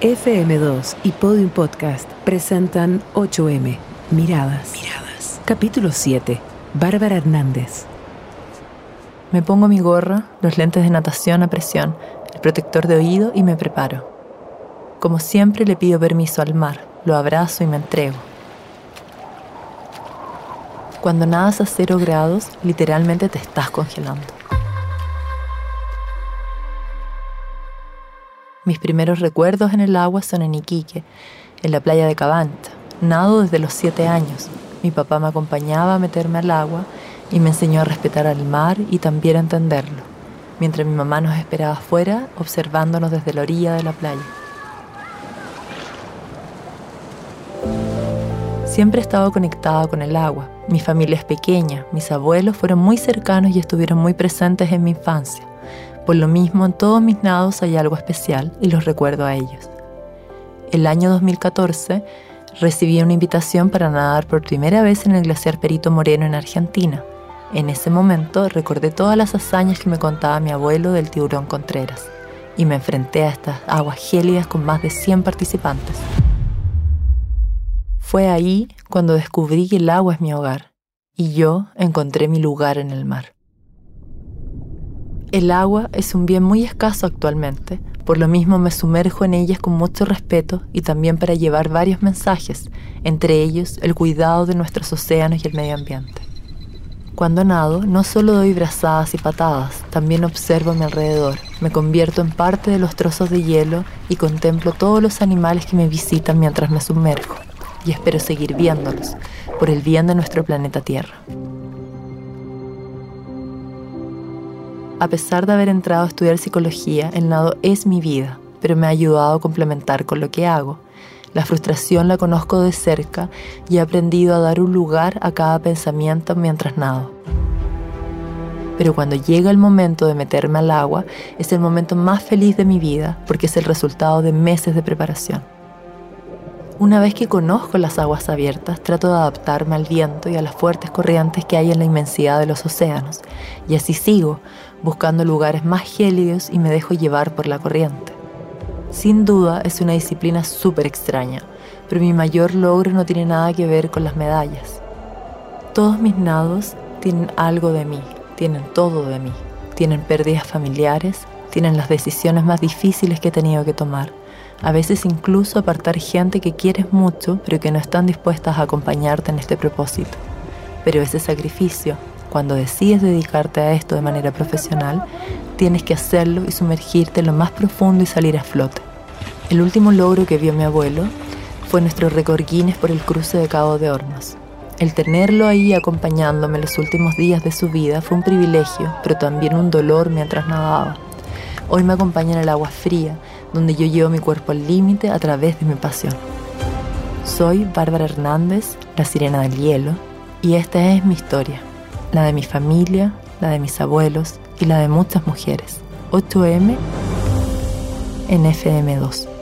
FM2 y Podium Podcast presentan 8M, Miradas. Miradas. Capítulo 7, Bárbara Hernández. Me pongo mi gorra, los lentes de natación a presión, el protector de oído y me preparo. Como siempre le pido permiso al mar, lo abrazo y me entrego. Cuando nadas a cero grados, literalmente te estás congelando. Mis primeros recuerdos en el agua son en Iquique, en la playa de Cabanta. Nado desde los siete años. Mi papá me acompañaba a meterme al agua y me enseñó a respetar al mar y también a entenderlo, mientras mi mamá nos esperaba afuera observándonos desde la orilla de la playa. Siempre he estado conectada con el agua. Mi familia es pequeña, mis abuelos fueron muy cercanos y estuvieron muy presentes en mi infancia. Por lo mismo, en todos mis nados hay algo especial y los recuerdo a ellos. El año 2014 recibí una invitación para nadar por primera vez en el glaciar Perito Moreno en Argentina. En ese momento recordé todas las hazañas que me contaba mi abuelo del tiburón Contreras y me enfrenté a estas aguas gélidas con más de 100 participantes. Fue ahí cuando descubrí que el agua es mi hogar y yo encontré mi lugar en el mar. El agua es un bien muy escaso actualmente, por lo mismo me sumerjo en ellas con mucho respeto y también para llevar varios mensajes, entre ellos el cuidado de nuestros océanos y el medio ambiente. Cuando nado, no solo doy brazadas y patadas, también observo a mi alrededor, me convierto en parte de los trozos de hielo y contemplo todos los animales que me visitan mientras me sumerjo, y espero seguir viéndolos, por el bien de nuestro planeta Tierra. A pesar de haber entrado a estudiar psicología, el nado es mi vida, pero me ha ayudado a complementar con lo que hago. La frustración la conozco de cerca y he aprendido a dar un lugar a cada pensamiento mientras nado. Pero cuando llega el momento de meterme al agua, es el momento más feliz de mi vida porque es el resultado de meses de preparación. Una vez que conozco las aguas abiertas, trato de adaptarme al viento y a las fuertes corrientes que hay en la inmensidad de los océanos, y así sigo, buscando lugares más gélidos y me dejo llevar por la corriente. Sin duda es una disciplina súper extraña, pero mi mayor logro no tiene nada que ver con las medallas. Todos mis nados tienen algo de mí, tienen todo de mí, tienen pérdidas familiares, tienen las decisiones más difíciles que he tenido que tomar a veces incluso apartar gente que quieres mucho pero que no están dispuestas a acompañarte en este propósito. Pero ese sacrificio, cuando decides dedicarte a esto de manera profesional, tienes que hacerlo y sumergirte en lo más profundo y salir a flote. El último logro que vio mi abuelo fue nuestro récord por el cruce de Cabo de Hornos. El tenerlo ahí acompañándome los últimos días de su vida fue un privilegio, pero también un dolor mientras nadaba. Hoy me acompaña en el agua fría, donde yo llevo mi cuerpo al límite a través de mi pasión. Soy Bárbara Hernández, la sirena del hielo, y esta es mi historia, la de mi familia, la de mis abuelos y la de muchas mujeres. 8M en FM2.